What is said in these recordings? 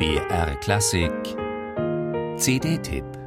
BR Klassik. CD-Tipp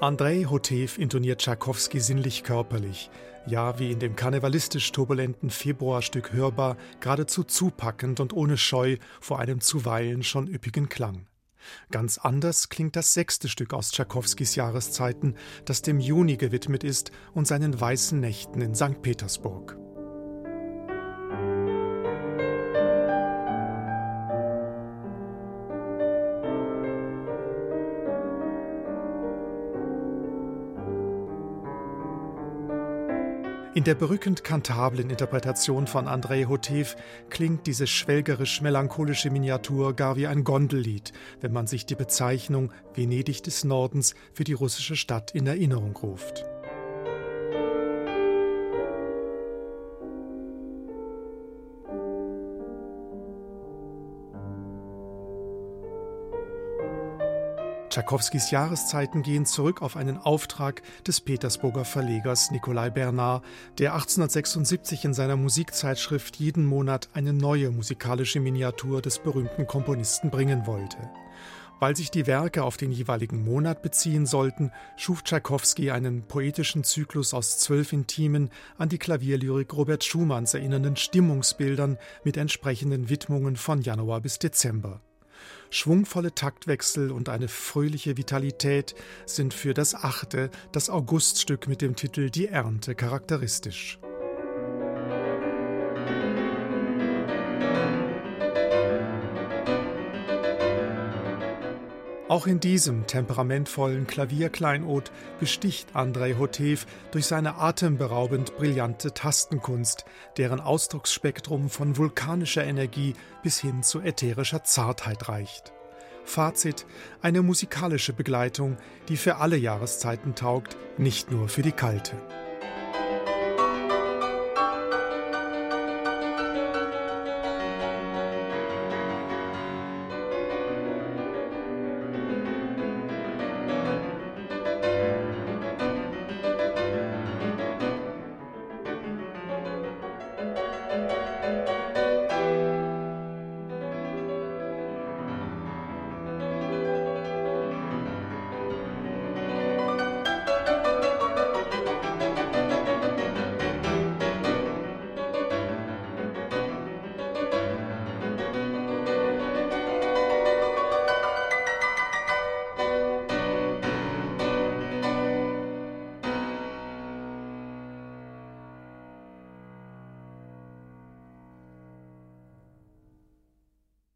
Andrei Hotev intoniert Tschaikowski sinnlich-körperlich, ja, wie in dem karnevalistisch turbulenten Februarstück hörbar, geradezu zupackend und ohne Scheu vor einem zuweilen schon üppigen Klang. Ganz anders klingt das sechste Stück aus Tschaikowskis Jahreszeiten, das dem Juni gewidmet ist und seinen weißen Nächten in St. Petersburg. In der berückend kantablen Interpretation von Andrei Hotev klingt diese schwelgerisch-melancholische Miniatur gar wie ein Gondellied, wenn man sich die Bezeichnung Venedig des Nordens für die russische Stadt in Erinnerung ruft. Tschaikowskis Jahreszeiten gehen zurück auf einen Auftrag des Petersburger Verlegers Nikolai Bernard, der 1876 in seiner Musikzeitschrift jeden Monat eine neue musikalische Miniatur des berühmten Komponisten bringen wollte. Weil sich die Werke auf den jeweiligen Monat beziehen sollten, schuf Tschaikowski einen poetischen Zyklus aus zwölf intimen, an die Klavierlyrik Robert Schumanns erinnernden Stimmungsbildern mit entsprechenden Widmungen von Januar bis Dezember. Schwungvolle Taktwechsel und eine fröhliche Vitalität sind für das achte, das Auguststück mit dem Titel Die Ernte charakteristisch. Auch in diesem temperamentvollen Klavierkleinod besticht Andrei Hotev durch seine atemberaubend brillante Tastenkunst, deren Ausdrucksspektrum von vulkanischer Energie bis hin zu ätherischer Zartheit reicht. Fazit: eine musikalische Begleitung, die für alle Jahreszeiten taugt, nicht nur für die kalte.